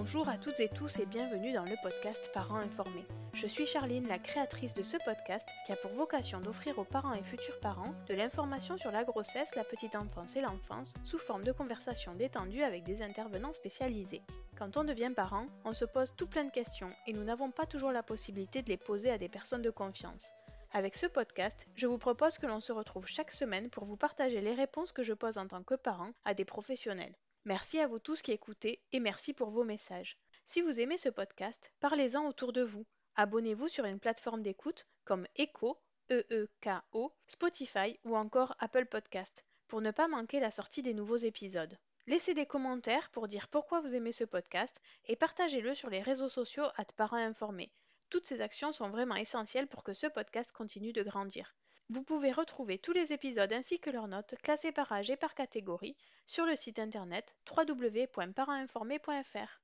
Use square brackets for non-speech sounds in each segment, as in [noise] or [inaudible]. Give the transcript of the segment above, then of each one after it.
Bonjour à toutes et tous et bienvenue dans le podcast Parents informés. Je suis Charline, la créatrice de ce podcast qui a pour vocation d'offrir aux parents et futurs parents de l'information sur la grossesse, la petite enfance et l'enfance sous forme de conversations détendues avec des intervenants spécialisés. Quand on devient parent, on se pose tout plein de questions et nous n'avons pas toujours la possibilité de les poser à des personnes de confiance. Avec ce podcast, je vous propose que l'on se retrouve chaque semaine pour vous partager les réponses que je pose en tant que parent à des professionnels. Merci à vous tous qui écoutez et merci pour vos messages. Si vous aimez ce podcast, parlez-en autour de vous. Abonnez-vous sur une plateforme d'écoute comme Echo, E-E-K-O, Spotify ou encore Apple Podcast pour ne pas manquer la sortie des nouveaux épisodes. Laissez des commentaires pour dire pourquoi vous aimez ce podcast et partagez-le sur les réseaux sociaux à parents informés. Toutes ces actions sont vraiment essentielles pour que ce podcast continue de grandir. Vous pouvez retrouver tous les épisodes ainsi que leurs notes classées par âge et par catégorie sur le site internet www.parentinformé.fr.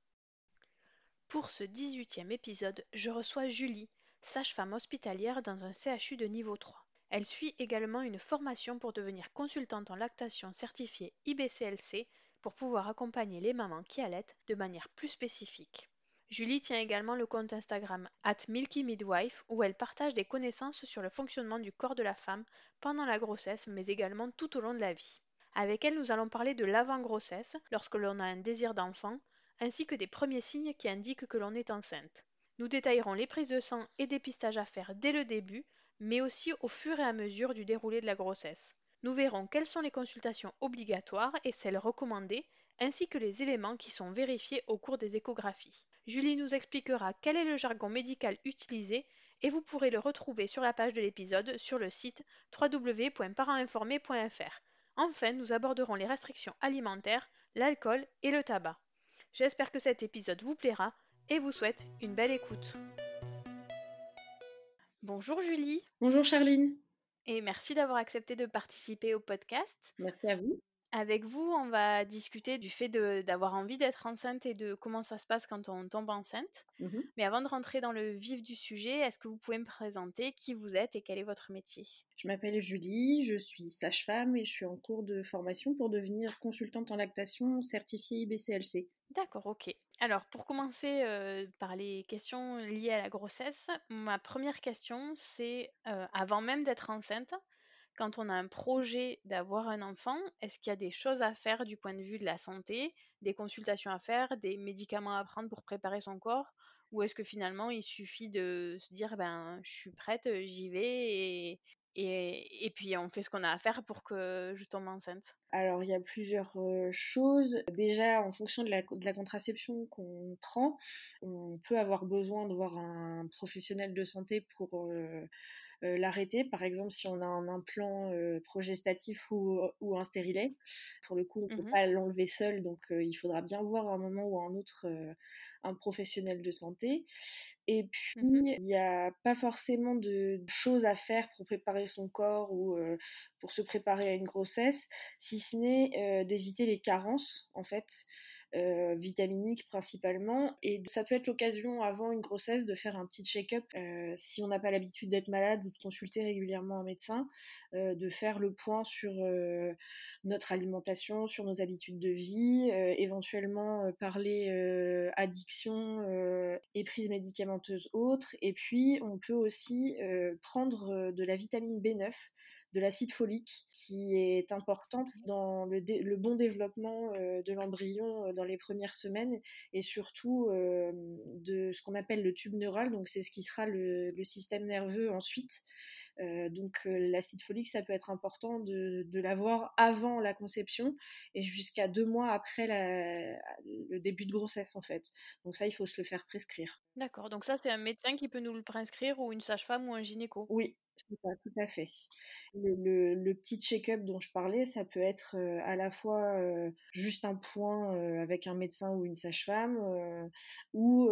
Pour ce 18e épisode, je reçois Julie, sage-femme hospitalière dans un CHU de niveau 3. Elle suit également une formation pour devenir consultante en lactation certifiée IBCLC pour pouvoir accompagner les mamans qui allaitent de manière plus spécifique. Julie tient également le compte Instagram at Milky Midwife où elle partage des connaissances sur le fonctionnement du corps de la femme pendant la grossesse mais également tout au long de la vie. Avec elle, nous allons parler de l'avant-grossesse lorsque l'on a un désir d'enfant ainsi que des premiers signes qui indiquent que l'on est enceinte. Nous détaillerons les prises de sang et dépistages à faire dès le début mais aussi au fur et à mesure du déroulé de la grossesse. Nous verrons quelles sont les consultations obligatoires et celles recommandées ainsi que les éléments qui sont vérifiés au cours des échographies. Julie nous expliquera quel est le jargon médical utilisé et vous pourrez le retrouver sur la page de l'épisode sur le site www.parentinformé.fr. Enfin, nous aborderons les restrictions alimentaires, l'alcool et le tabac. J'espère que cet épisode vous plaira et vous souhaite une belle écoute. Bonjour Julie. Bonjour Charline. Et merci d'avoir accepté de participer au podcast. Merci à vous. Avec vous, on va discuter du fait d'avoir envie d'être enceinte et de comment ça se passe quand on tombe enceinte. Mmh Mais avant de rentrer dans le vif du sujet, est-ce que vous pouvez me présenter qui vous êtes et quel est votre métier? Je m'appelle Julie, je suis sage-femme et je suis en cours de formation pour devenir consultante en lactation certifiée IBCLC. D'accord, ok. Alors, pour commencer euh, par les questions liées à la grossesse, ma première question, c'est euh, avant même d'être enceinte, quand on a un projet d'avoir un enfant, est-ce qu'il y a des choses à faire du point de vue de la santé, des consultations à faire, des médicaments à prendre pour préparer son corps? Ou est-ce que finalement il suffit de se dire ben je suis prête, j'y vais et, et, puis on fait ce qu'on a à faire pour que je tombe enceinte? Alors il y a plusieurs choses. Déjà en fonction de la, de la contraception qu'on prend, on peut avoir besoin de voir un professionnel de santé pour l'arrêter. Par exemple, si on a un implant progestatif ou, ou, un stérilet, pour le coup, on ne peut mmh pas l'enlever seul, donc il faudra bien voir à un moment ou à un autre un professionnel de santé. Et mmh puis, il n'y a pas forcément de choses à faire pour préparer son corps ou pour se préparer à une grossesse, si ce n'est d'éviter les carences, en fait. Euh, vitaminiques principalement. Et ça peut être l'occasion avant une grossesse de faire un petit check-up euh, si on n'a pas l'habitude d'être malade ou de consulter régulièrement un médecin, euh, de faire le point sur notre alimentation, sur nos habitudes de vie, éventuellement parler addiction et prise médicamenteuse autre. Et puis on peut aussi prendre de la vitamine B9 de l'acide folique qui est importante dans le, bon développement euh, de l'embryon euh, dans les premières semaines et surtout euh, de ce qu'on appelle le tube neural, donc c'est ce qui sera le, système nerveux ensuite. donc l'acide folique, ça peut être important de, l'avoir avant la conception et jusqu'à deux mois après le début de grossesse en fait. Donc ça, il faut se le faire prescrire. D'accord, donc ça c'est un médecin qui peut nous le prescrire ou une sage-femme ou un gynéco? Oui, tout à fait. Le, petit check-up dont je parlais, ça peut être à la fois juste un point avec un médecin ou une sage-femme, ou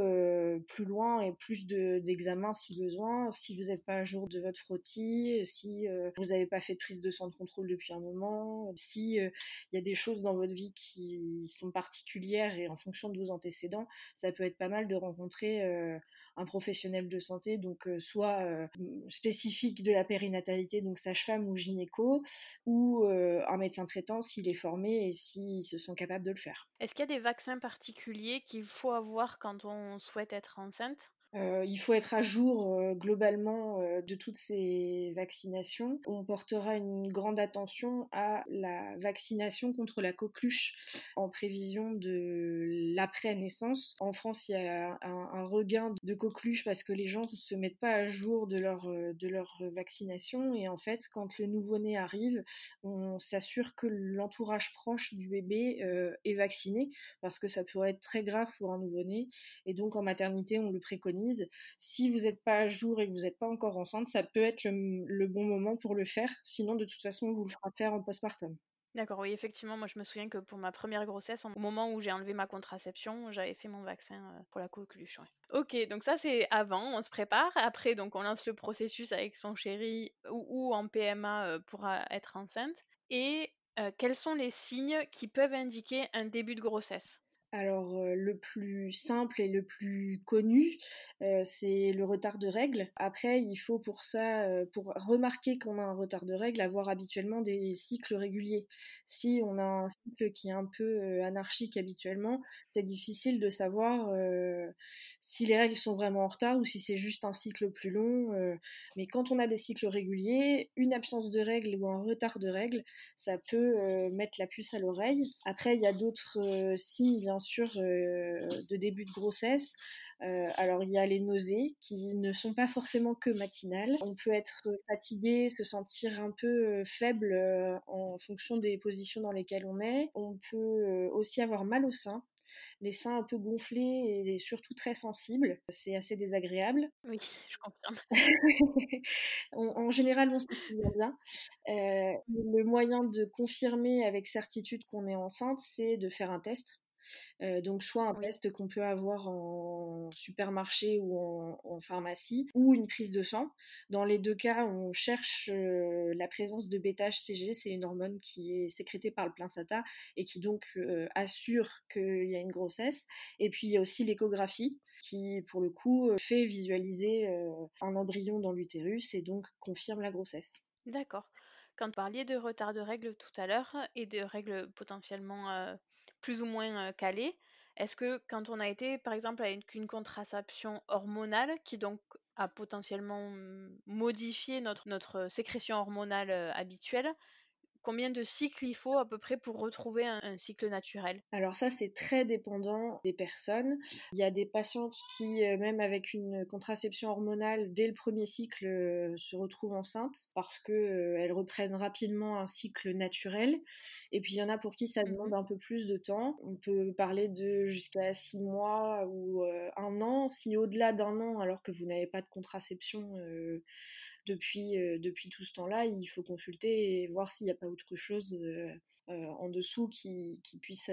plus loin et plus d'examens si besoin, si vous n'êtes pas à jour de votre frottis, si vous n'avez pas fait de prise de sang de contrôle depuis un moment, si il y a des choses dans votre vie qui sont particulières et en fonction de vos antécédents, ça peut être pas mal de rencontrer un professionnel de santé, donc soit spécifique de la périnatalité, donc sage-femme ou gynéco, ou un médecin traitant s'il est formé et s'ils se sont capables de le faire. Est-ce qu'il y a des vaccins particuliers qu'il faut avoir quand on souhaite être enceinte? Euh, il faut être à jour euh, globalement euh, de toutes ces vaccinations. On portera une grande attention à la vaccination contre la coqueluche en prévision de l'après-naissance. En France, il y a un, regain de coqueluche parce que les gens ne se mettent pas à jour de leur, de leur vaccination. Et en fait, quand le nouveau-né arrive, on s'assure que l'entourage proche du bébé est vacciné parce que ça pourrait être très grave pour un nouveau-né. Et donc en maternité, on le préconise si vous n'êtes pas à jour et que vous n'êtes pas encore enceinte, ça peut être le, bon moment pour le faire. Sinon, de toute façon, vous le ferez faire en postpartum. D'accord, oui, effectivement, moi je me souviens que pour ma première grossesse, au moment où j'ai enlevé ma contraception, j'avais fait mon vaccin euh, pour la coqueluche. Ok, donc ça c'est avant, on se prépare. Après, donc on lance le processus avec son chéri ou, en PMA euh, pour euh, être enceinte. Et quels sont les signes qui peuvent indiquer un début de grossesse? Alors le plus simple et le plus connu, c'est le retard de règles. Après, il faut pour ça, pour remarquer qu'on a un retard de règles, avoir habituellement des cycles réguliers. Si on a un cycle qui est un peu anarchique habituellement, c'est difficile de savoir si les règles sont vraiment en retard ou si c'est juste un cycle plus long. mais quand on a des cycles réguliers, une absence de règles ou un retard de règles, ça peut mettre la puce à l'oreille. Après, il y a d'autres signes, bien sûr euh, de début de grossesse. Euh, alors il y a les nausées qui ne sont pas forcément que matinales. On peut être fatigué, se sentir un peu euh, faible en fonction des positions dans lesquelles on est. On peut aussi avoir mal au sein les seins un peu gonflés et surtout très sensibles. C'est assez désagréable. Oui, je confirme. [laughs] en, général, on se sent bien. le moyen de confirmer avec certitude qu'on est enceinte, c'est de faire un test. Euh, donc soit un test qu'on peut avoir en supermarché ou en, pharmacie, ou une prise de sang. Dans les deux cas, on cherche euh, la présence de bêta-HCG, c'est une hormone qui est sécrétée par le placenta et qui donc euh, assure qu'il y a une grossesse. Et puis il y a aussi l'échographie qui, pour le coup, fait visualiser un embryon dans l'utérus et donc confirme la grossesse. D'accord. Quand vous parliez de retard de règles tout à l'heure et de règles potentiellement plus ou moins calé. Est-ce que quand on a été, par exemple, avec une contraception hormonale, qui donc a potentiellement mmh, modifié notre, notre sécrétion hormonale habituelle, combien de cycles il faut à peu près pour retrouver un, cycle naturel? Alors ça, c'est très dépendant des personnes. Il y a des patientes qui, euh, même avec une contraception hormonale, dès le premier cycle, euh, se retrouvent enceintes parce qu'elles euh, reprennent rapidement un cycle naturel. Et puis il y en a pour qui ça mmh demande un peu plus de temps. On peut parler de jusqu'à six mois ou un an. Si au-delà d'un an, alors que vous n'avez pas de contraception depuis, depuis tout ce temps-là, il faut consulter et voir s'il n'y a pas autre chose en dessous qui, qui puisse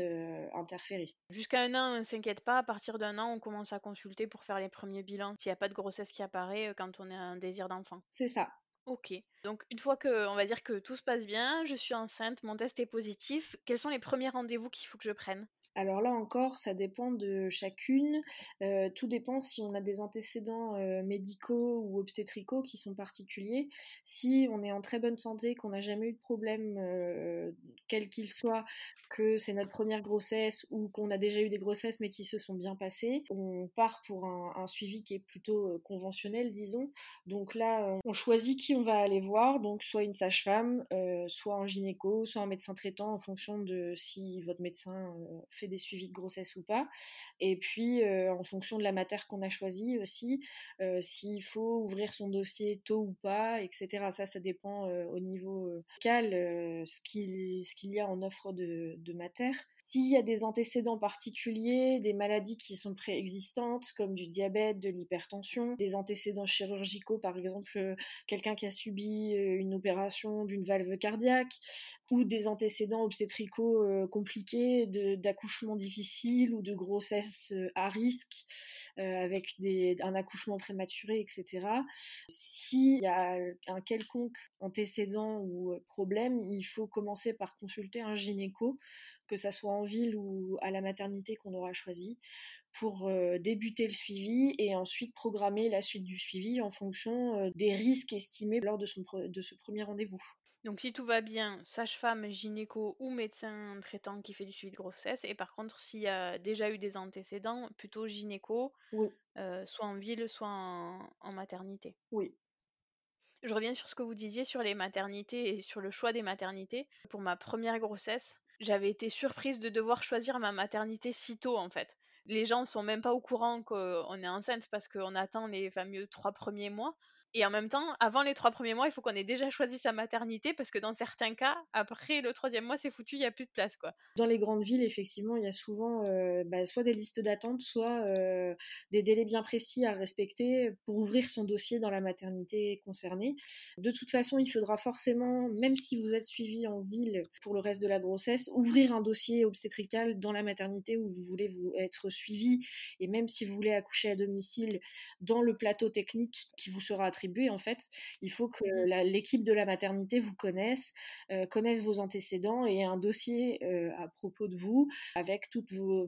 interférer. Jusqu'à un an, on ne s'inquiète pas. À partir d'un an, on commence à consulter pour faire les premiers bilans s'il n'y a pas de grossesse qui apparaît quand on a un désir d'enfant. C'est ça. Ok. Donc une fois que on va dire que tout se passe bien, je suis enceinte, mon test est positif, quels sont les premiers rendez-vous qu'il faut que je prenne? Alors là encore, ça dépend de chacune. Euh, tout dépend si on a des antécédents euh, médicaux ou obstétricaux qui sont particuliers. Si on est en très bonne santé, qu'on n'a jamais eu de problème, euh, quel qu'il soit, que c'est notre première grossesse ou qu'on a déjà eu des grossesses mais qui se sont bien passées, on part pour un, un suivi qui est plutôt conventionnel, disons. Donc là, on choisit qui on va aller voir, donc soit une sage-femme, soit un gynéco, soit un médecin traitant en fonction de si votre médecin fait des suivis de grossesse ou pas. Et puis, euh, en fonction de la matière qu'on a choisie aussi, euh, s'il faut ouvrir son dossier tôt ou pas, etc. Ça, ça dépend euh, au niveau local, ce qu'il y a en offre de, de matière. S'il y a des antécédents particuliers, des maladies qui sont préexistantes, comme du diabète, de l'hypertension, des antécédents chirurgicaux, par exemple euh, quelqu'un qui a subi euh, une opération d'une valve cardiaque, ou des antécédents obstétricaux euh, compliqués, d'accouchement difficile ou de grossesse à risque, avec des, un accouchement prématuré, etc. S'il y a un quelconque antécédent ou problème, il faut commencer par consulter un gynéco que ça soit en ville ou à la maternité qu'on aura choisi, pour euh, débuter le suivi et ensuite programmer la suite du suivi en fonction euh, des risques estimés lors de, son, de ce premier rendez-vous. Donc si tout va bien, sage-femme, gynéco ou médecin traitant qui fait du suivi de grossesse. Et par contre, s'il y a déjà eu des antécédents, plutôt gynéco, euh, soit en ville, soit en maternité. Oui. Je reviens sur ce que vous disiez sur les maternités et sur le choix des maternités. Pour ma première grossesse, j'avais été surprise de devoir choisir ma maternité si tôt en fait. Les gens sont même pas au courant qu'on est enceinte parce qu'on attend les fameux trois premiers mois. Et en même temps, avant les trois premiers mois, il faut qu'on ait déjà choisi sa maternité parce que dans certains cas, après le troisième mois, c'est foutu, il n'y a plus de place. quoi. Dans les grandes villes, effectivement, il y a souvent euh, bah, soit des listes d'attente, soit euh, des délais bien précis à respecter pour ouvrir son dossier dans la maternité concernée. De toute façon, il faudra forcément, même si vous êtes suivi en ville pour le reste de la grossesse, ouvrir un dossier obstétrical dans la maternité où vous voulez vous être suivi. Et même si vous voulez accoucher à domicile, dans le plateau technique qui vous sera attribué en fait. Il faut que mmh l'équipe de la maternité vous connaisse, euh, connaisse vos antécédents et un dossier euh, à propos de vous avec tout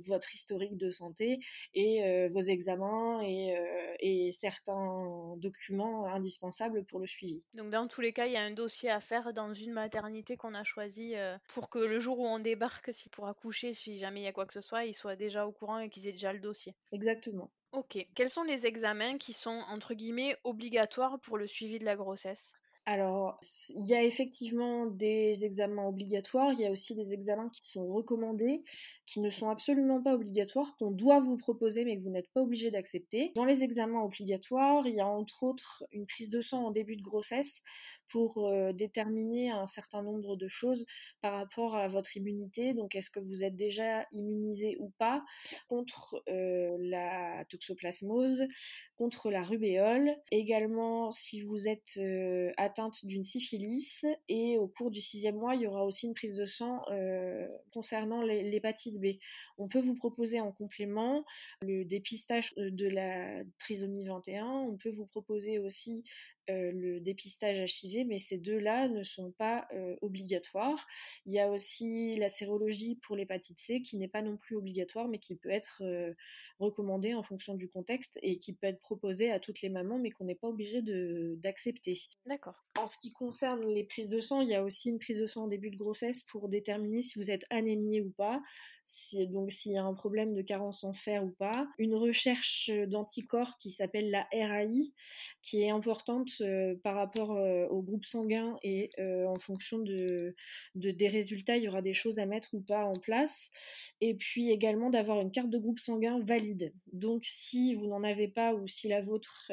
votre historique de santé et euh, vos examens et, et, certains documents indispensables pour le suivi. Donc dans tous les cas, il y a un dossier à faire dans une maternité qu'on a choisi pour que le jour où on débarque, si pour accoucher, si jamais il y a quoi que ce soit, ils soient déjà au courant et qu'ils aient déjà le dossier. Exactement. Ok. Quels sont les examens qui sont, entre guillemets, obligatoires pour le suivi de la grossesse? Alors, il y a effectivement des examens obligatoires, il y a aussi des examens qui sont recommandés, qui ne sont absolument pas obligatoires, qu'on doit vous proposer mais que vous n'êtes pas obligé d'accepter. Dans les examens obligatoires, il y a entre autres une prise de sang en début de grossesse pour euh, déterminer un certain nombre de choses par rapport à votre immunité. Donc, est-ce que vous êtes déjà immunisé ou pas contre euh, la toxoplasmose, contre la rubéole, également si vous êtes euh, atteinte d'une syphilis. Et au cours du sixième mois, il y aura aussi une prise de sang concernant l'hépatite B. On peut vous proposer en complément le dépistage de la trisomie 21. On peut vous proposer aussi euh, le dépistage HIV, mais ces deux-là ne sont pas euh, obligatoires. Il y a aussi la sérologie pour l'hépatite C qui n'est pas non plus obligatoire, mais qui peut être euh, recommandée en fonction du contexte et qui peut être proposée à toutes les mamans, mais qu'on n'est pas obligé d'accepter. D'accord. En ce qui concerne les prises de sang, il y a aussi une prise de sang en début de grossesse pour déterminer si vous êtes anémié ou pas donc s'il y a un problème de carence en fer ou pas. Une recherche d'anticorps qui s'appelle la RAI, qui est importante euh, par rapport euh, au groupe sanguin et euh, en fonction de, des résultats, il y aura des choses à mettre ou pas en place. Et puis également d'avoir une carte de groupe sanguin valide. Donc si vous n'en avez pas ou si la vôtre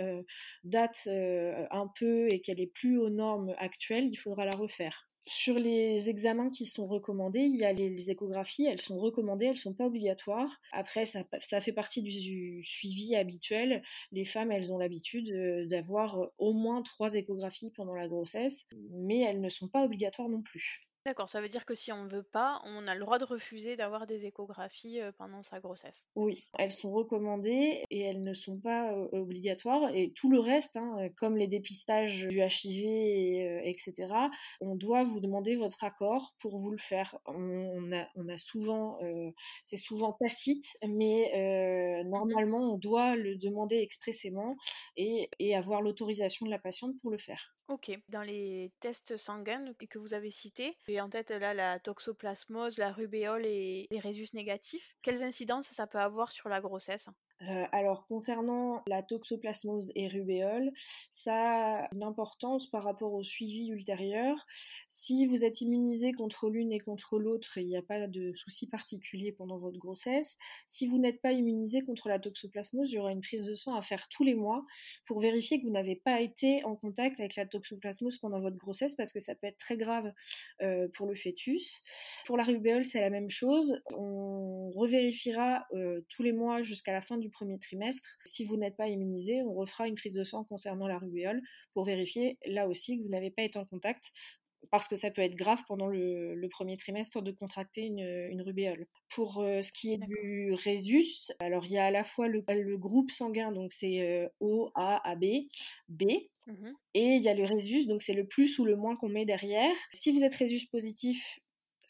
date un peu et qu'elle est plus aux normes actuelles, il faudra la refaire. Sur les examens qui sont recommandés, il y a les, échographies, elles sont recommandées, elles ne sont pas obligatoires. Après, ça, fait partie du, suivi habituel. Les femmes, elles ont l'habitude euh, d'avoir au moins trois échographies pendant la grossesse, mais elles ne sont pas obligatoires non plus. D'accord, ça veut dire que si on ne veut pas, on a le droit de refuser d'avoir des échographies euh, pendant sa grossesse? Oui, elles sont recommandées et elles ne sont pas euh, obligatoires. Et tout le reste, hein, comme les dépistages du HIV, etc., euh, on doit vous demander votre accord pour vous le faire. On, a, souvent, c'est souvent tacite, mais mmh normalement, on doit le demander expressément et avoir l'autorisation de la patiente pour le faire. Ok. Dans les tests sanguins que vous avez cités, j'ai en tête là la toxoplasmose, la rubéole et les résus négatifs. Quelles incidences ça peut avoir sur la grossesse? Euh, alors concernant la toxoplasmose et rubéole, ça a une importance par rapport au suivi ultérieur. Si vous êtes immunisé contre l'une et contre l'autre, il n'y a pas de souci particulier pendant votre grossesse. Si vous n'êtes pas immunisé contre la toxoplasmose, il y aura une prise de sang à faire tous les mois pour vérifier que vous n'avez pas été en contact avec la toxoplasmose pendant votre grossesse parce que ça peut être très grave euh, pour le fœtus. Pour la rubéole, c'est la même chose. On revérifiera euh, tous les mois jusqu'à la fin du premier trimestre. Si vous n'êtes pas immunisé, on refera une prise de sang concernant la rubéole pour vérifier là aussi que vous n'avez pas été en contact parce que ça peut être grave pendant le, premier trimestre de contracter une, rubéole. Pour euh, ce qui est du résus, alors il y a à la fois le, groupe sanguin, donc c'est euh, O, A, AB, B, mmh et il y a le résus, donc c'est le plus ou le moins qu'on met derrière. Si vous êtes résus positif,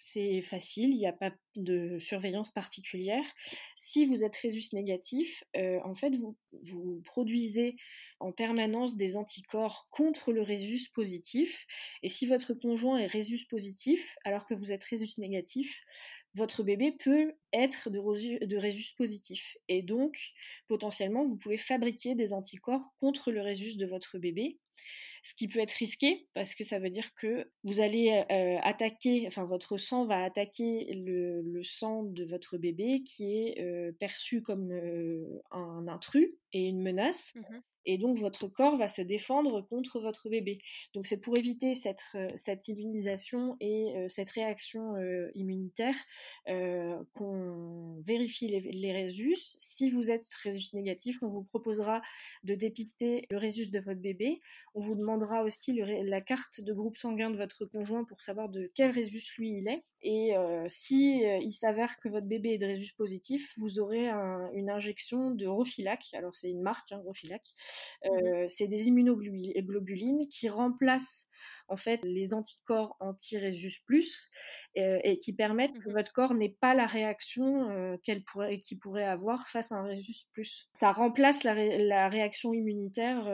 c'est facile, il n'y a pas de surveillance particulière. Si vous êtes résus négatif, euh, en fait, vous, produisez en permanence des anticorps contre le résus positif. Et si votre conjoint est résus positif, alors que vous êtes résus négatif, votre bébé peut être de, de résus positif. Et donc, potentiellement, vous pouvez fabriquer des anticorps contre le résus de votre bébé ce qui peut être risqué parce que ça veut dire que vous allez attaquer, enfin votre sang va attaquer le, sang de votre bébé qui est perçu comme un intrus et une menace. Mmh et donc votre corps va se défendre contre votre bébé. Donc c'est pour éviter cette, euh, cette immunisation et euh, cette réaction euh, immunitaire qu'on vérifie les, les, résus. Si vous êtes résus négatif, on vous proposera de dépister le résus de votre bébé. On vous demandera aussi la carte de groupe sanguin de votre conjoint pour savoir de quel résus lui il est. Et si il s'avère que votre bébé est de résus positif, vous aurez une injection de Rofilac. Alors c'est une marque, hein, Rofilac. Mmh c'est des immunoglobulines qui remplacent en fait les anticorps anti-Résus plus et qui permettent que mmh votre corps n'ait pas la réaction qu'elle pourrait, qu'il pourrait avoir face à un Résus plus. Ça remplace la, la réaction immunitaire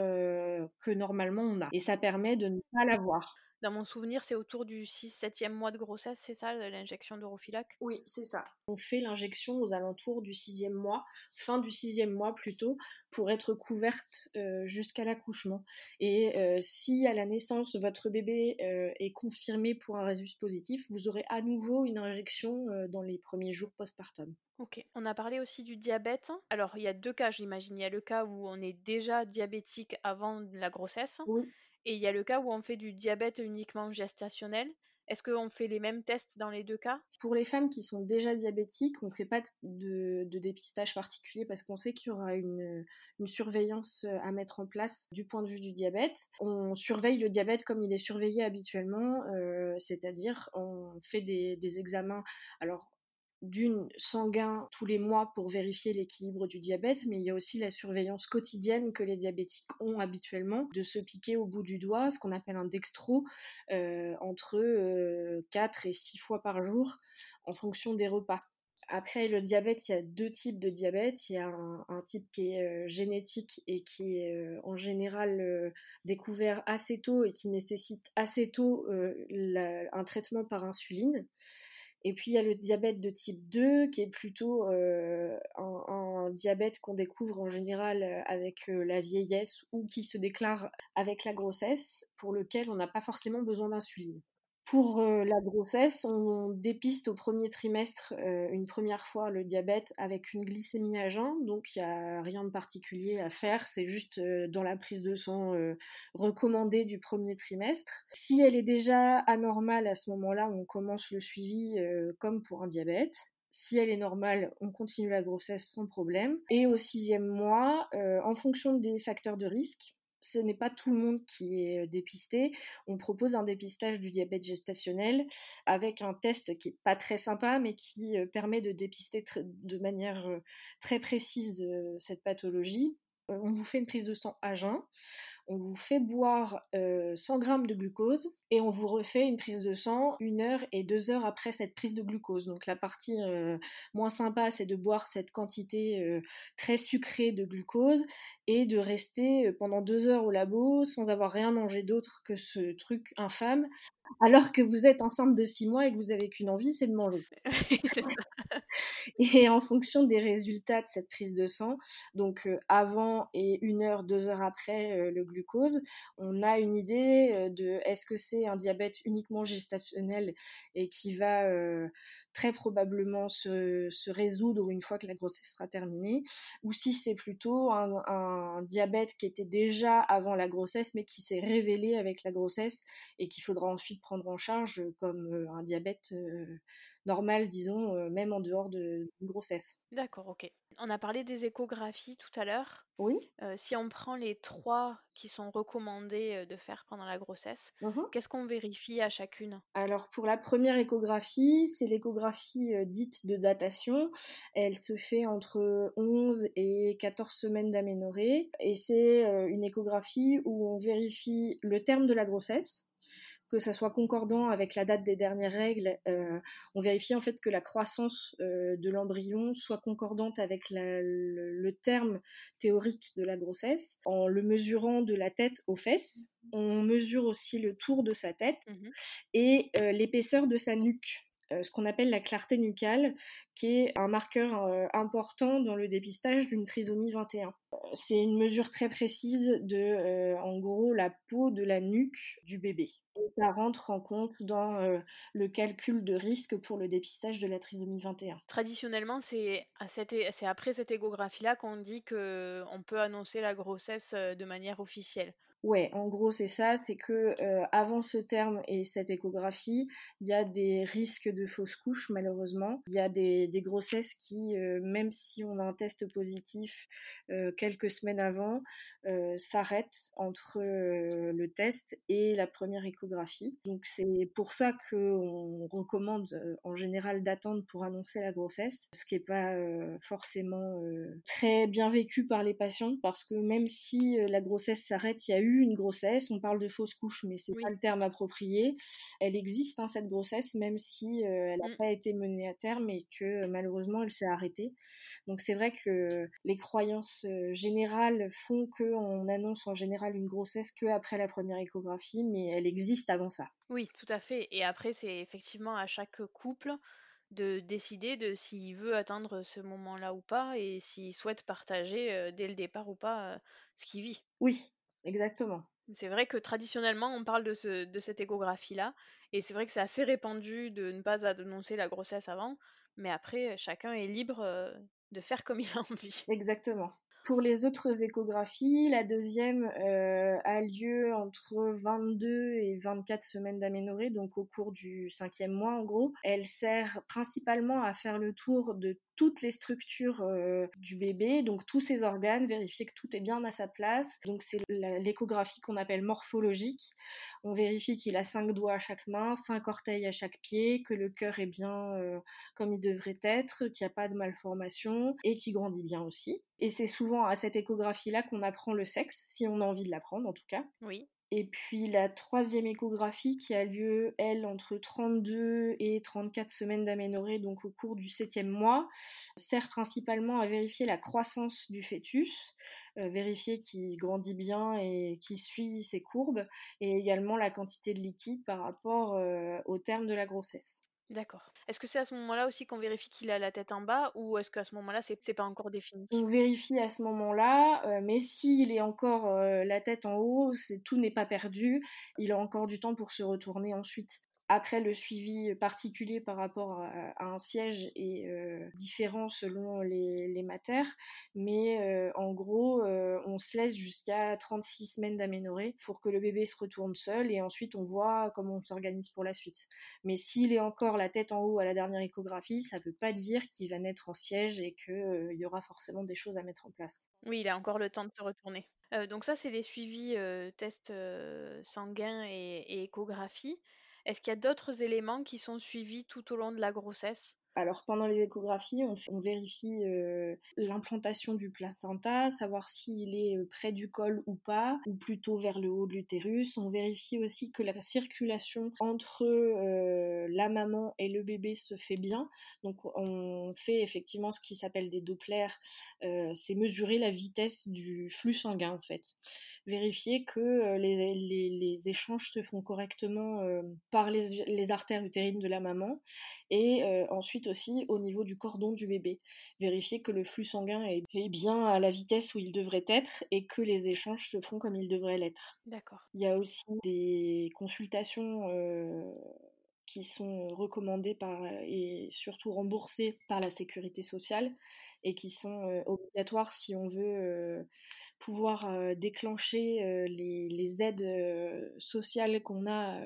que normalement on a et ça permet de ne pas l'avoir. Dans mon souvenir, c'est autour du 6-7e mois de grossesse, c'est ça, l'injection d'Europhilac Oui, c'est ça. On fait l'injection aux alentours du 6e mois, fin du 6e mois plutôt, pour être couverte euh, jusqu'à l'accouchement. Et euh, si à la naissance, votre bébé euh, est confirmé pour un résultat positif, vous aurez à nouveau une injection dans les premiers jours postpartum. Ok. On a parlé aussi du diabète. Alors, il y a deux cas, j'imagine. Il y a le cas où on est déjà diabétique avant la grossesse. Oui. Et il y a le cas où on fait du diabète uniquement gestationnel. Est-ce qu'on fait les mêmes tests dans les deux cas? Pour les femmes qui sont déjà diabétiques, on ne fait pas de, dépistage particulier parce qu'on sait qu'il y aura une, surveillance à mettre en place du point de vue du diabète. On surveille le diabète comme il est surveillé habituellement, euh, c'est-à-dire on fait des, des examens. Alors d'une sanguin tous les mois pour vérifier l'équilibre du diabète, mais il y a aussi la surveillance quotidienne que les diabétiques ont habituellement, de se piquer au bout du doigt, ce qu'on appelle un dextro, euh, entre 4 euh, et 6 fois par jour en fonction des repas. Après, le diabète, il y a deux types de diabète. Il y a un, type qui est euh, génétique et qui est en général découvert assez tôt et qui nécessite assez tôt un traitement par insuline. Et puis il y a le diabète de type 2 qui est plutôt euh, un, diabète qu'on découvre en général euh, avec euh, la vieillesse ou qui se déclare avec la grossesse pour lequel on n'a pas forcément besoin d'insuline. Pour la grossesse, on dépiste au premier trimestre une première fois le diabète avec une glycémie à jeun, donc il n'y a rien de particulier à faire, c'est juste dans la prise de sang recommandée du premier trimestre. Si elle est déjà anormale à ce moment-là, on commence le suivi comme pour un diabète. Si elle est normale, on continue la grossesse sans problème. Et au sixième mois, en fonction des facteurs de risque, ce n'est pas tout le monde qui est dépisté. On propose un dépistage du diabète gestationnel avec un test qui est pas très sympa, mais qui permet de dépister de manière très précise cette pathologie. On vous fait une prise de sang à jeun on vous fait boire 100 euh, g de glucose et on vous refait une prise de sang une heure et deux heures après cette prise de glucose. Donc la partie euh, moins sympa, c'est de boire cette quantité euh, très sucrée de glucose et de rester pendant deux heures au labo sans avoir rien mangé d'autre que ce truc infâme alors que vous êtes enceinte de six mois et que vous avez qu'une envie, c'est de manger. [laughs] [laughs] et en fonction des résultats de cette prise de sang, donc euh, avant et une heure, deux heures après euh, le glucose, on a une idée euh, de est-ce que c'est un diabète uniquement gestationnel et qui va très probablement se, résoudre une fois que la grossesse sera terminée, ou si c'est plutôt un, diabète qui était déjà avant la grossesse mais qui s'est révélé avec la grossesse et qu'il faudra ensuite prendre en charge comme un diabète normal, disons, euh, même en dehors de grossesse. D'accord, ok. On a parlé des échographies tout à l'heure. Oui. si on prend les trois qui sont recommandées de faire pendant la grossesse, mmh qu'est-ce qu'on vérifie à chacune? Alors pour la première échographie, c'est l'échographie dite de datation. Elle se fait entre 11 et 14 semaines d'aménorrhée et c'est une échographie où on vérifie le terme de la grossesse que ça soit concordant avec la date des dernières règles, euh, on vérifie en fait que la croissance euh, de l'embryon soit concordante avec le, terme théorique de la grossesse, en le mesurant de la tête aux fesses. On mesure aussi le tour de sa tête mmh et euh, l'épaisseur de sa nuque. Euh, ce qu'on appelle la clarté nucale, qui est un marqueur euh, important dans le dépistage d'une trisomie 21. Euh, c'est une mesure très précise de, en gros, la peau de la nuque du bébé. Et ça rentre en compte dans le calcul de risque pour le dépistage de la trisomie 21. Traditionnellement, c'est après cette échographie-là qu'on dit qu'on peut annoncer la grossesse de manière officielle. Ouais, en gros, c'est ça, c'est que euh, avant ce terme et cette échographie, il y a des risques de fausse couche, malheureusement. Il y a des, grossesses qui, euh, même si on a un test positif euh, quelques semaines avant, s'arrêtent entre le test et la première échographie. Donc c'est pour ça qu'on recommande en général d'attendre pour annoncer la grossesse, ce qui n'est pas forcément très bien vécu par les patients, parce que même si la grossesse s'arrête, il y a eu une grossesse, on parle de fausse couche, mais c'est pas le terme approprié. Elle existe, hein, cette grossesse, même si euh, elle n'a mmh. pas été menée à terme et que malheureusement elle s'est arrêtée. Donc c'est vrai que les croyances euh, générales font qu'on annonce en général une grossesse que après la première échographie, mais elle existe avant ça. Oui, tout à fait. Et après, c'est effectivement à chaque couple de décider de s'il veut atteindre ce moment-là ou pas et s'il souhaite partager euh, dès le départ ou pas ce qu'il vit. Oui, Exactement. C'est vrai que traditionnellement, on parle de, ce, de cette échographie-là, et c'est vrai que c'est assez répandu de ne pas annoncer la grossesse avant, mais après, chacun est libre euh, de faire comme [laughs] il a envie. Exactement. Pour les autres échographies, la deuxième euh, a lieu entre 22 et 24 semaines d'aménorrhée, donc au cours du cinquième mois en gros. Elle sert principalement à faire le tour de toutes les structures euh, du bébé, donc tous ses organes, vérifier que tout est bien à sa place. Donc c'est l'échographie qu'on appelle morphologique. On vérifie qu'il a cinq doigts à chaque main, cinq orteils à chaque pied, que le cœur est bien euh, comme il devrait être, qu'il n'y a pas de malformation et qu'il grandit bien aussi. Et c'est souvent à cette échographie-là qu'on apprend le sexe, si on a envie de l'apprendre en tout cas. Oui. Et puis la troisième échographie qui a lieu, elle, entre 32 et 34 semaines d'aménorrhée, donc au cours du septième mois, sert principalement à vérifier la croissance du fœtus, euh, vérifier qu'il grandit bien et qu'il suit ses courbes, et également la quantité de liquide par rapport euh, au terme de la grossesse. D'accord. Est-ce que c'est à ce moment-là aussi qu'on vérifie qu'il a la tête en bas ou est-ce qu'à ce moment-là, c'est, c'est pas encore défini On vérifie à ce moment-là, euh, mais s'il est encore euh, la tête en haut, c'est, tout n'est pas perdu. Il a encore du temps pour se retourner ensuite. Après, le suivi particulier par rapport à, un siège est différent selon les, les matères, mais en gros, on se laisse jusqu'à 36 semaines d'aménorrhée pour que le bébé se retourne seul et ensuite on voit comment on s'organise pour la suite. Mais s'il est encore la tête en haut à la dernière échographie, ça ne veut pas dire qu'il va naître en siège et qu'il y aura forcément des choses à mettre en place. Oui, il a encore le temps de se retourner. donc ça, c'est les suivis tests sanguins et, et échographie. Est-ce qu'il y a d'autres éléments qui sont suivis tout au long de la grossesse? Alors pendant les échographies, on, vérifie euh, l'implantation du placenta, savoir s'il est euh, près du col ou pas, ou plutôt vers le haut de l'utérus. On vérifie aussi que la circulation entre euh, la maman et le bébé se fait bien. Donc on fait effectivement ce qui s'appelle des Dopplers, c'est mesurer la vitesse du flux sanguin en fait. Vérifier que les, échanges se font correctement par les, les, artères utérines de la maman et ensuite aussi au niveau du cordon du bébé. Vérifier que le flux sanguin est, bien à la vitesse où il devrait être et que les échanges se font comme ils devraient l'être. D'accord. Il y a aussi des consultations euh, qui sont recommandées par, et surtout remboursées par la sécurité sociale et qui sont euh, obligatoires si on veut euh, pouvoir déclencher les, les, aides sociales qu'on a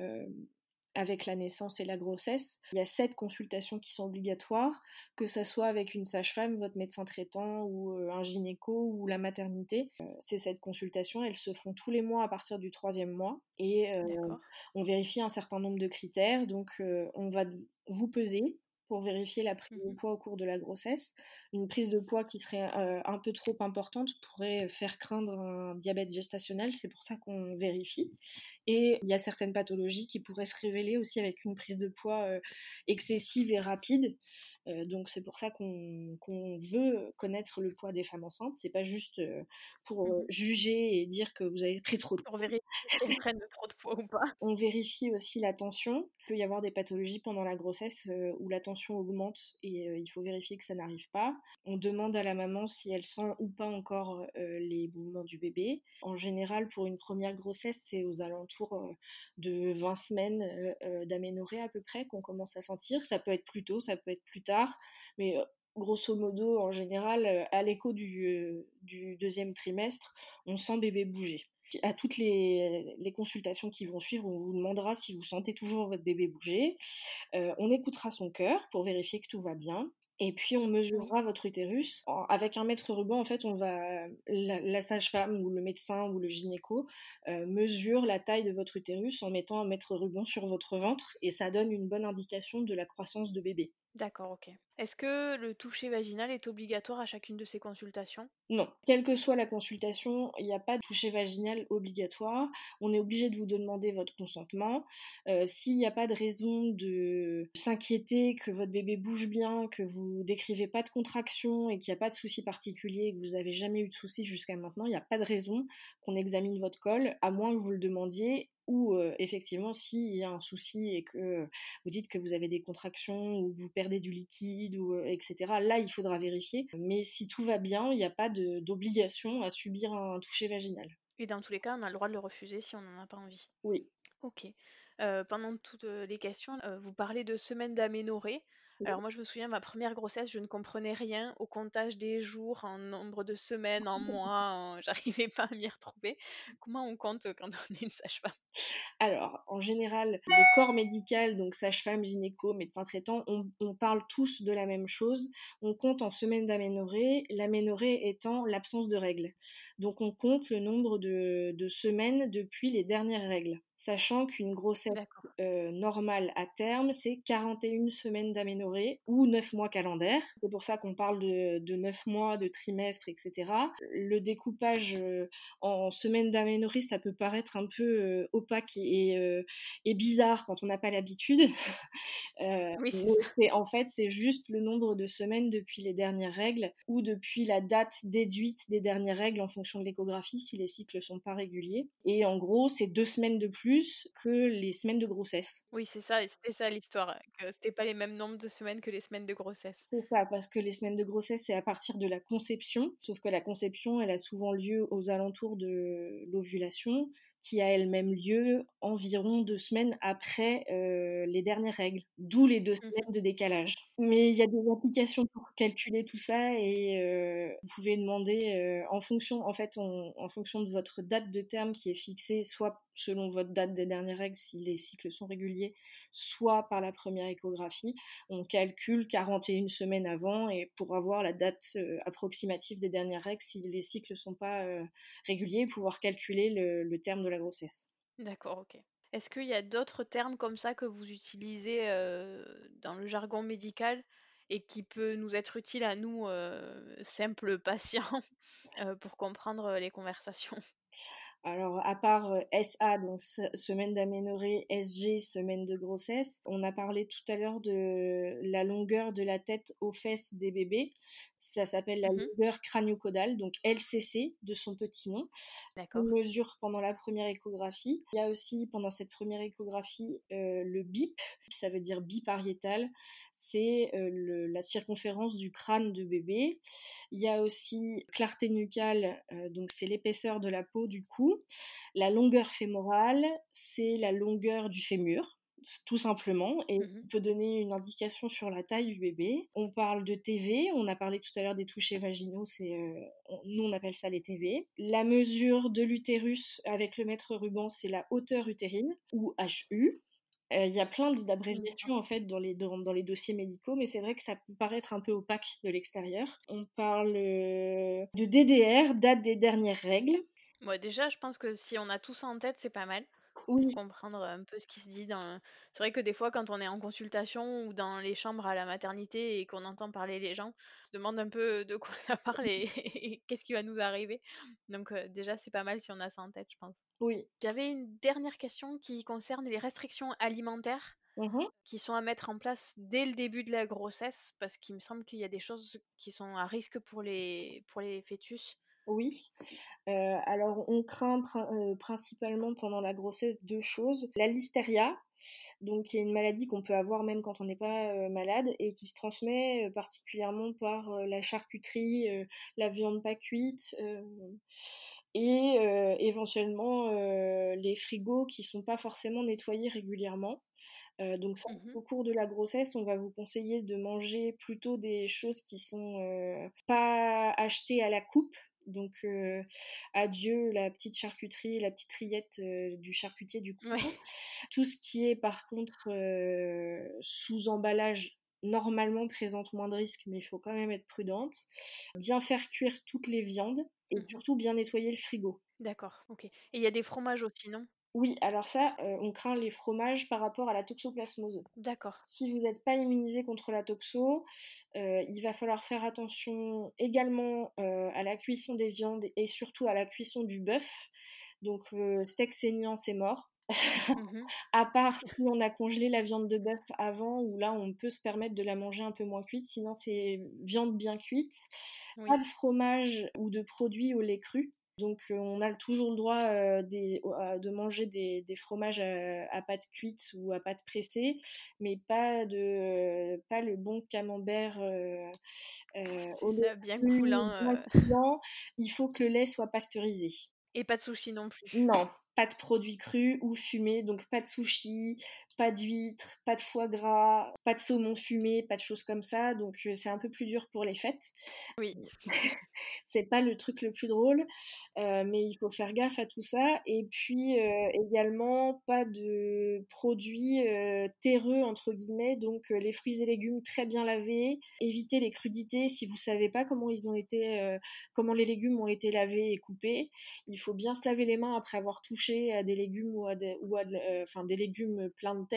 avec la naissance et la grossesse. Il y a sept consultations qui sont obligatoires, que ce soit avec une sage-femme, votre médecin traitant ou euh, un gynéco ou la maternité. Euh, ces sept consultations, elles se font tous les mois à partir du troisième mois et euh, on vérifie un certain nombre de critères. Donc on va vous peser pour vérifier la prise de mmh poids au cours de la grossesse. Une prise de poids qui serait un peu trop importante pourrait faire craindre un diabète gestationnel, c'est pour ça qu'on vérifie. Et il y a certaines pathologies qui pourraient se révéler aussi avec une prise de poids excessive et rapide. Euh, donc c'est pour ça qu'on veut connaître le poids des femmes enceintes. C'est pas juste euh, pour euh, mmh juger et dire que vous avez pris trop de poids. Pour vérifier si prennent trop de poids ou pas. [laughs] On vérifie aussi la tension. Il peut y avoir des pathologies pendant la grossesse où la tension augmente et il faut vérifier que ça n'arrive pas. On demande à la maman si elle sent ou pas encore les mouvements du bébé. En général, pour une première grossesse, c'est aux alentours de 20 semaines d'aménorrhée à peu près qu'on commence à sentir. Ça peut être plus tôt, ça peut être plus tard mais grosso modo, en général, à l'écho du, deuxième trimestre, on sent bébé bouger. À toutes les, consultations qui vont suivre, on vous demandera si vous sentez toujours votre bébé bouger. on écoutera son cœur pour vérifier que tout va bien. Et puis on mesurera votre utérus. Avec un mètre ruban, en fait, on va la, sage-femme ou le médecin ou le gynéco euh, mesure la taille de votre utérus en mettant un mètre ruban sur votre ventre et ça donne une bonne indication de la croissance de bébé. D'accord, ok. Est-ce que le toucher vaginal est obligatoire à chacune de ces consultations? Non. Quelle que soit la consultation, il n'y a pas de toucher vaginal obligatoire. On est obligé de vous demander votre consentement. Euh, s'il n'y a pas de raison de s'inquiéter que votre bébé bouge bien, que vous décrivez pas de contraction et qu'il n'y a pas de souci particulier, que vous n'avez jamais eu de soucis jusqu'à maintenant, il n'y a pas de raison qu'on examine votre col, à moins que vous le demandiez ou euh, effectivement s'il y a un souci et que vous dites que vous avez des contractions ou que vous perdez du liquide ou euh, etc. Là, il faudra vérifier. Mais si tout va bien, il n'y a pas d'obligation à subir un toucher vaginal. Et dans tous les cas, on a le droit de le refuser si on n'en a pas envie. Oui. Ok. Euh, pendant toutes les questions, vous parlez de semaine d'aménorrhée. Alors moi je me souviens, ma première grossesse, je ne comprenais rien au comptage des jours, en nombre de semaines, en [laughs] mois, [laughs] j'arrivais pas à m'y retrouver. Comment on compte quand on est une sage-femme? Alors, en général, le corps médical, donc sage-femme, gynéco, médecin traitant, on, parle tous de la même chose. On compte en semaines d'aménorrhée, l'aménorrhée étant l'absence de règles. Donc on compte le nombre de semaines depuis les dernières règles sachant qu'une grossesse euh, normale à terme, c'est 41 semaines d'aménorrhée ou 9 mois calendaires. C'est pour ça qu'on parle de, de, 9 mois, de trimestre, etc. Le découpage euh, en semaines d'aménorrhée, ça peut paraître un peu euh, opaque et, et, bizarre quand on n'a pas l'habitude. [laughs] oui, en fait, c'est juste le nombre de semaines depuis les dernières règles ou depuis la date déduite des dernières règles en fonction de l'échographie si les cycles sont pas réguliers. Et en gros, c'est deux semaines de plus que les semaines de grossesse. Oui, c'est ça, c'était ça l'histoire, que c'était pas les mêmes nombres de semaines que les semaines de grossesse. C'est ça, parce que les semaines de grossesse, c'est à partir de la conception, sauf que la conception, elle a souvent lieu aux alentours de l'ovulation, qui a elle-même lieu environ deux semaines après les dernières règles, d'où les deux mmh semaines de décalage. Mais il y a des applications pour calculer tout ça et vous pouvez demander en fonction, en fait, en fonction de votre date de terme qui est fixée, soit selon votre date des dernières règles si les cycles sont réguliers, soit par la première échographie. On calcule 41 semaines avant et pour avoir la date approximative des dernières règles si les cycles ne sont pas réguliers, pouvoir calculer le, terme de la grossesse. D'accord, ok. Est-ce qu'il y a d'autres termes comme ça que vous utilisez dans le jargon médical et qui peut nous être utile à nous, simples [laughs] patients, pour comprendre les conversations? Alors, à part SA, donc semaine d'aménorrhée, SG, semaine de grossesse, on a parlé tout à l'heure de la longueur de la tête aux fesses des bébés. Ça s'appelle la mmh longueur crânio-caudale, donc LCC de son petit nom. On mesure pendant la première échographie. Il y a aussi pendant cette première échographie le BIP, ça veut dire bipariétal c'est la circonférence du crâne de bébé. Il y a aussi clarté nucale, donc c'est l'épaisseur de la peau du cou. La longueur fémorale, c'est la longueur du fémur tout simplement, et mmh peut donner une indication sur la taille du bébé. On parle de TV, on a parlé tout à l'heure des touchés vaginaux, c'est, nous on appelle ça les TV. La mesure de l'utérus avec le mètre ruban, c'est la hauteur utérine, ou HU. Il y a plein d'abréviations en fait dans les, dans, les dossiers médicaux, mais c'est vrai que ça peut paraître un peu opaque de l'extérieur. On parle de DDR, date des dernières règles. Moi déjà, je pense que si on a tout ça en tête, c'est pas mal oui. comprendre un peu ce qui se dit dans. C'est vrai que des fois, quand on est en consultation ou dans les chambres à la maternité et qu'on entend parler les gens, on se demande un peu de quoi ça parle et, qu'est-ce qui va nous arriver. Donc déjà, c'est pas mal si on a ça en tête, je pense. Oui. J'avais une dernière question qui concerne les restrictions alimentaires. Mmh qui sont à mettre en place dès le début de la grossesse, parce qu'il me semble qu'il y a des choses qui sont à risque pour les, pour les fœtus. Oui. Euh, alors, on craint euh, principalement pendant la grossesse deux choses. La listeria, donc qui est une maladie qu'on peut avoir même quand on n'est pas euh, malade et qui se transmet particulièrement par la charcuterie, la viande pas cuite et éventuellement les frigos qui sont pas forcément nettoyés régulièrement. donc mmh au cours de la grossesse, on va vous conseiller de manger plutôt des choses qui sont pas achetées à la coupe, donc euh, adieu la petite charcuterie, la petite rillette euh, du charcutier du coup. [laughs] Tout ce qui est par contre euh, sous emballage normalement présente moins de risques, mais il faut quand même être prudente. Bien faire cuire toutes les viandes et mmh surtout bien nettoyer le frigo. D'accord, ok. Et il y a des fromages aussi, non? Oui, alors ça, euh, on craint les fromages par rapport à la toxoplasmose. D'accord. Si vous n'êtes pas immunisé contre la toxo, euh, il va falloir faire attention également euh, à la cuisson des viandes et surtout à la cuisson du bœuf. Donc steak saignant, c'est mort. Mmh [laughs] à part si on a congelé la viande de bœuf avant, où là on peut se permettre de la manger un peu moins cuite, sinon c'est viande bien cuite. Pas de fromage ou de produits au lait cru. Donc on a toujours le droit de manger des, fromages à, pâte cuite ou à pâte pressée, mais pas de pas le bon camembert au lait bien coulant. Il faut que le lait soit pasteurisé. Et pas de sushi non plus. Non, pas de produits crus ou fumés, donc pas de sushi, pas d'huîtres, pas de foie gras, pas de saumon fumé, pas de choses comme ça. Donc euh, c'est un peu plus dur pour les fêtes. Oui. [laughs] c'est pas le truc le plus drôle, euh, mais il faut faire gaffe à tout ça. Et puis euh, également pas de produits terreux entre guillemets, donc les fruits et légumes très bien lavés. Évitez les crudités si vous savez pas comment ils ont été, comment les légumes ont été lavés et coupés. Il faut bien se laver les mains après avoir touché à des légumes ou à des, ou à enfin des légumes pleins de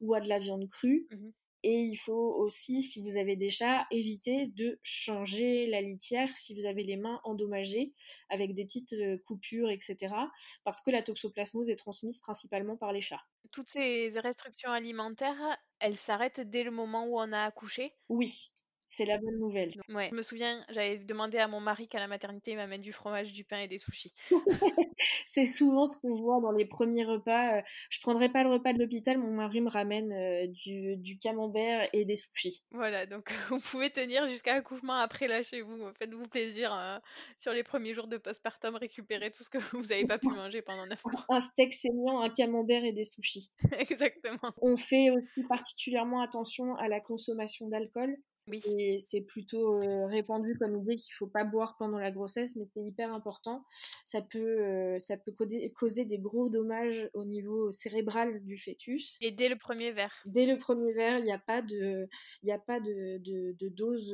ou à de la viande crue. Mmh Et il faut aussi, si vous avez des chats, éviter de changer la litière si vous avez les mains endommagées avec des petites coupures, etc. Parce que la toxoplasmose est transmise principalement par les chats. Toutes ces restrictions alimentaires, elles s'arrêtent dès le moment où on a accouché? Oui, c'est la bonne nouvelle. Ouais, je me souviens, j'avais demandé à mon mari qu'à la maternité, il m'amène du fromage, du pain et des sushis. [laughs] c'est souvent ce qu'on voit dans les premiers repas. Euh, je prendrai pas le repas de l'hôpital, mon mari me ramène euh, du, camembert et des sushis. Voilà, donc [laughs] vous pouvez tenir jusqu'à accouchement après là chez vous. Faites-vous plaisir hein, sur les premiers jours de postpartum, récupérez tout ce que vous n'avez pas pu [laughs] manger pendant 9 mois. Un steak saignant, un camembert et des sushis. Exactement. On fait aussi particulièrement attention à la consommation d'alcool. Oui. Et c'est plutôt répandu comme idée qu'il ne faut pas boire pendant la grossesse, mais c'est hyper important. Ça peut, ça peut causer, des gros dommages au niveau cérébral du fœtus. Et dès le premier verre Dès le premier verre, il n'y a pas de, y a pas de, de, dose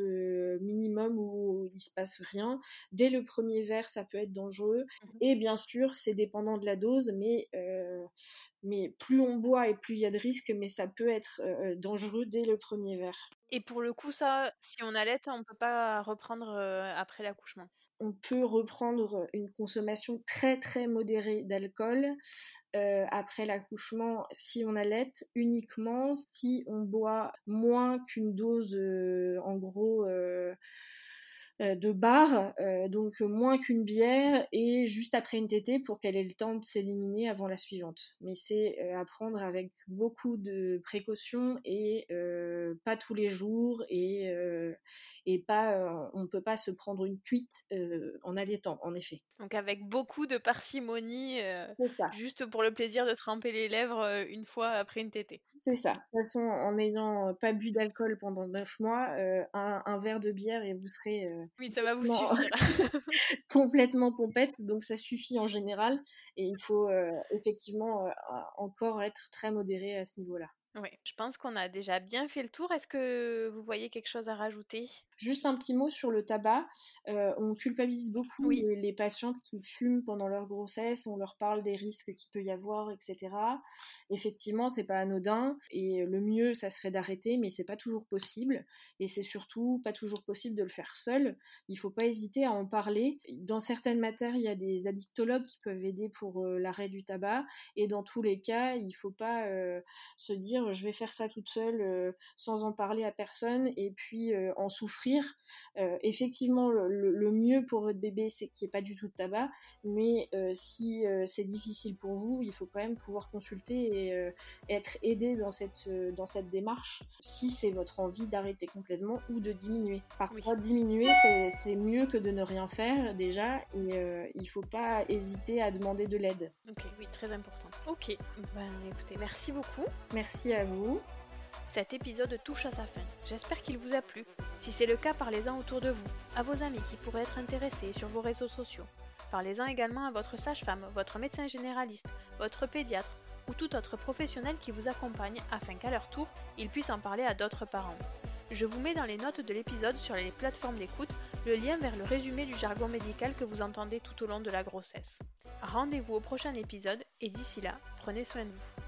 minimum où il ne se passe rien. Dès le premier verre, ça peut être dangereux. Mmh et bien sûr, c'est dépendant de la dose, mais mais plus on boit et plus il y a de risques, mais ça peut être dangereux dès le premier verre. Et pour le coup, ça, si on allait, on ne peut pas reprendre après l'accouchement? On peut reprendre une consommation très très modérée d'alcool après l'accouchement si on allait, uniquement si on boit moins qu'une dose, en gros euh, de bar, euh, donc moins qu'une bière, et juste après une tétée pour qu'elle ait le temps de s'éliminer avant la suivante. Mais c'est euh, à prendre avec beaucoup de précautions et pas tous les jours et, et pas, on ne peut pas se prendre une cuite en allaitant, en effet. Donc avec beaucoup de parcimonie, juste pour le plaisir de tremper les lèvres une fois après une tétée. C'est ça. De toute façon, en n'ayant pas bu d'alcool pendant 9 mois, un, verre de bière et vous serez oui, ça va vous suffire. [laughs] complètement pompette, donc ça suffit en général. Et il faut effectivement encore être très modéré à ce niveau-là. Oui, je pense qu'on a déjà bien fait le tour. Est-ce que vous voyez quelque chose à rajouter? Juste un petit mot sur le tabac. Euh, on culpabilise beaucoup les, patientes qui fument pendant leur grossesse. On leur parle des risques qu'il peut y avoir, etc. Effectivement, c'est pas anodin. Et le mieux, ça serait d'arrêter, mais c'est pas toujours possible. Et c'est surtout pas toujours possible de le faire seul. Il faut pas hésiter à en parler. Dans certaines matières, il y a des addictologues qui peuvent aider pour euh, l'arrêt du tabac. Et dans tous les cas, il faut pas euh, se dire je vais faire ça toute seule sans en parler à personne et puis en souffrir euh, effectivement, le, mieux pour votre bébé, c'est qu'il n'y ait pas du tout de tabac, mais euh, si euh, c'est difficile pour vous, il faut quand même pouvoir consulter et être aidé dans cette, dans cette démarche, si c'est votre envie d'arrêter complètement ou de diminuer. Parfois, diminuer, c'est mieux que de ne rien faire déjà, et il ne faut pas hésiter à demander de l'aide. Ok, oui, très important. Ok, ben, écoutez, merci beaucoup. Merci à vous. Cet épisode touche à sa fin. J'espère qu'il vous a plu. Si c'est le cas, parlez-en autour de vous, à vos amis qui pourraient être intéressés sur vos réseaux sociaux. Parlez-en également à votre sage-femme, votre médecin généraliste, votre pédiatre ou tout autre professionnel qui vous accompagne afin qu'à leur tour, ils puissent en parler à d'autres parents. Je vous mets dans les notes de l'épisode sur les plateformes d'écoute le lien vers le résumé du jargon médical que vous entendez tout au long de la grossesse. Rendez-vous au prochain épisode et d'ici là, prenez soin de vous.